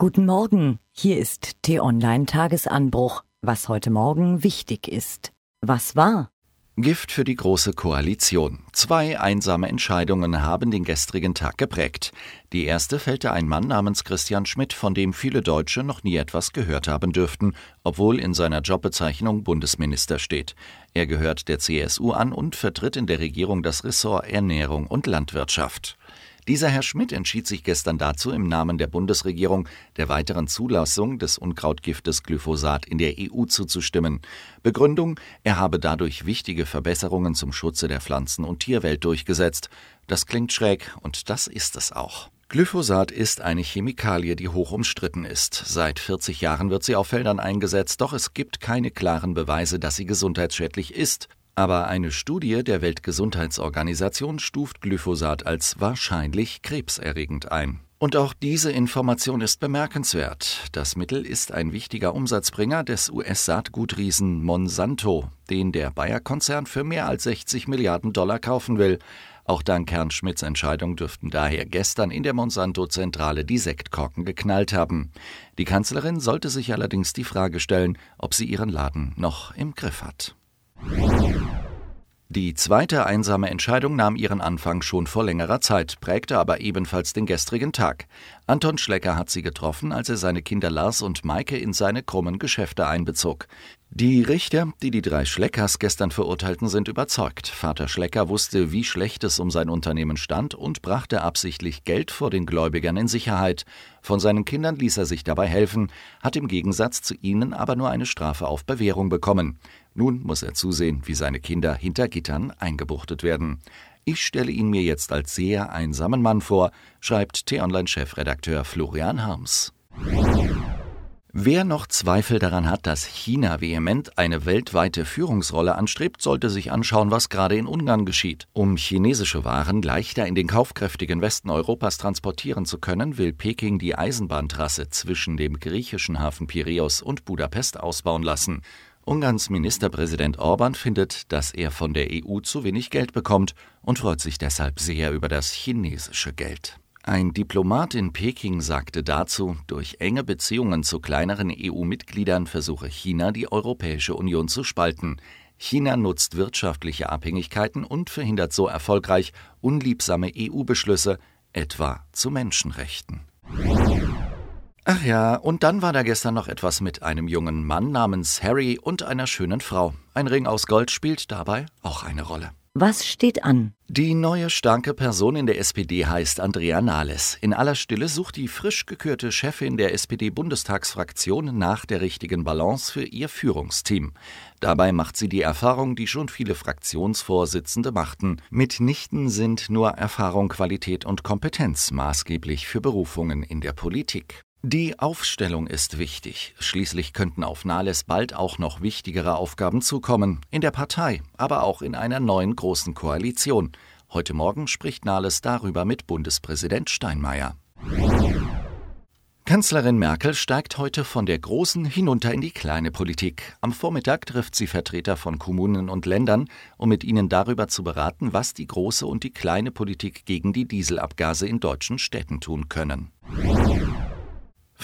Guten Morgen, hier ist T-Online Tagesanbruch, was heute Morgen wichtig ist. Was war? Gift für die Große Koalition. Zwei einsame Entscheidungen haben den gestrigen Tag geprägt. Die erste fällte ein Mann namens Christian Schmidt, von dem viele Deutsche noch nie etwas gehört haben dürften, obwohl in seiner Jobbezeichnung Bundesminister steht. Er gehört der CSU an und vertritt in der Regierung das Ressort Ernährung und Landwirtschaft. Dieser Herr Schmidt entschied sich gestern dazu, im Namen der Bundesregierung der weiteren Zulassung des Unkrautgiftes Glyphosat in der EU zuzustimmen. Begründung, er habe dadurch wichtige Verbesserungen zum Schutze der Pflanzen- und Tierwelt durchgesetzt. Das klingt schräg, und das ist es auch. Glyphosat ist eine Chemikalie, die hoch umstritten ist. Seit 40 Jahren wird sie auf Feldern eingesetzt, doch es gibt keine klaren Beweise, dass sie gesundheitsschädlich ist. Aber eine Studie der Weltgesundheitsorganisation stuft Glyphosat als wahrscheinlich krebserregend ein. Und auch diese Information ist bemerkenswert. Das Mittel ist ein wichtiger Umsatzbringer des US-Saatgutriesen Monsanto, den der Bayer-Konzern für mehr als 60 Milliarden Dollar kaufen will. Auch dank Herrn Schmidts Entscheidung dürften daher gestern in der Monsanto-Zentrale die Sektkorken geknallt haben. Die Kanzlerin sollte sich allerdings die Frage stellen, ob sie ihren Laden noch im Griff hat. Die zweite einsame Entscheidung nahm ihren Anfang schon vor längerer Zeit, prägte aber ebenfalls den gestrigen Tag. Anton Schlecker hat sie getroffen, als er seine Kinder Lars und Maike in seine krummen Geschäfte einbezog. Die Richter, die die drei Schleckers gestern verurteilten, sind überzeugt. Vater Schlecker wusste, wie schlecht es um sein Unternehmen stand und brachte absichtlich Geld vor den Gläubigern in Sicherheit. Von seinen Kindern ließ er sich dabei helfen, hat im Gegensatz zu ihnen aber nur eine Strafe auf Bewährung bekommen. Nun muss er zusehen, wie seine Kinder hinter Gittern eingebuchtet werden. Ich stelle ihn mir jetzt als sehr einsamen Mann vor, schreibt T-Online-Chefredakteur Florian Harms. Wer noch Zweifel daran hat, dass China vehement eine weltweite Führungsrolle anstrebt, sollte sich anschauen, was gerade in Ungarn geschieht. Um chinesische Waren leichter in den kaufkräftigen Westen Europas transportieren zu können, will Peking die Eisenbahntrasse zwischen dem griechischen Hafen Piräus und Budapest ausbauen lassen. Ungarns Ministerpräsident Orban findet, dass er von der EU zu wenig Geld bekommt und freut sich deshalb sehr über das chinesische Geld. Ein Diplomat in Peking sagte dazu, durch enge Beziehungen zu kleineren EU-Mitgliedern versuche China, die Europäische Union zu spalten. China nutzt wirtschaftliche Abhängigkeiten und verhindert so erfolgreich unliebsame EU-Beschlüsse, etwa zu Menschenrechten. Ach ja, und dann war da gestern noch etwas mit einem jungen Mann namens Harry und einer schönen Frau. Ein Ring aus Gold spielt dabei auch eine Rolle. Was steht an? Die neue starke Person in der SPD heißt Andrea Nahles. In aller Stille sucht die frisch gekürte Chefin der SPD-Bundestagsfraktion nach der richtigen Balance für ihr Führungsteam. Dabei macht sie die Erfahrung, die schon viele Fraktionsvorsitzende machten. Mitnichten sind nur Erfahrung, Qualität und Kompetenz maßgeblich für Berufungen in der Politik. Die Aufstellung ist wichtig. Schließlich könnten auf Nahles bald auch noch wichtigere Aufgaben zukommen. In der Partei, aber auch in einer neuen großen Koalition. Heute Morgen spricht Nahles darüber mit Bundespräsident Steinmeier. Kanzlerin Merkel steigt heute von der großen hinunter in die kleine Politik. Am Vormittag trifft sie Vertreter von Kommunen und Ländern, um mit ihnen darüber zu beraten, was die große und die kleine Politik gegen die Dieselabgase in deutschen Städten tun können.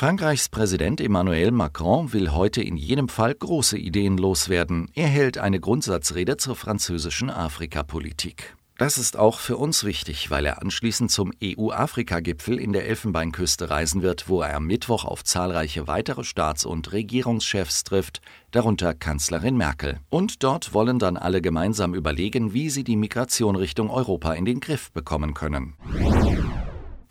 Frankreichs Präsident Emmanuel Macron will heute in jedem Fall große Ideen loswerden. Er hält eine Grundsatzrede zur französischen Afrikapolitik. Das ist auch für uns wichtig, weil er anschließend zum EU-Afrika-Gipfel in der Elfenbeinküste reisen wird, wo er am Mittwoch auf zahlreiche weitere Staats- und Regierungschefs trifft, darunter Kanzlerin Merkel. Und dort wollen dann alle gemeinsam überlegen, wie sie die Migration Richtung Europa in den Griff bekommen können.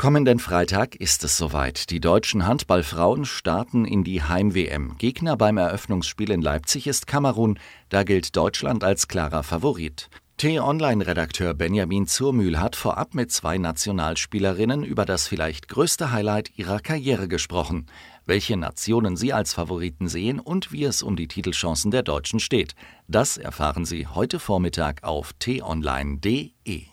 Kommenden Freitag ist es soweit. Die deutschen Handballfrauen starten in die Heim-WM. Gegner beim Eröffnungsspiel in Leipzig ist Kamerun. Da gilt Deutschland als klarer Favorit. T-Online-Redakteur Benjamin Zurmühl hat vorab mit zwei Nationalspielerinnen über das vielleicht größte Highlight ihrer Karriere gesprochen. Welche Nationen sie als Favoriten sehen und wie es um die Titelchancen der Deutschen steht. Das erfahren Sie heute Vormittag auf t-online.de.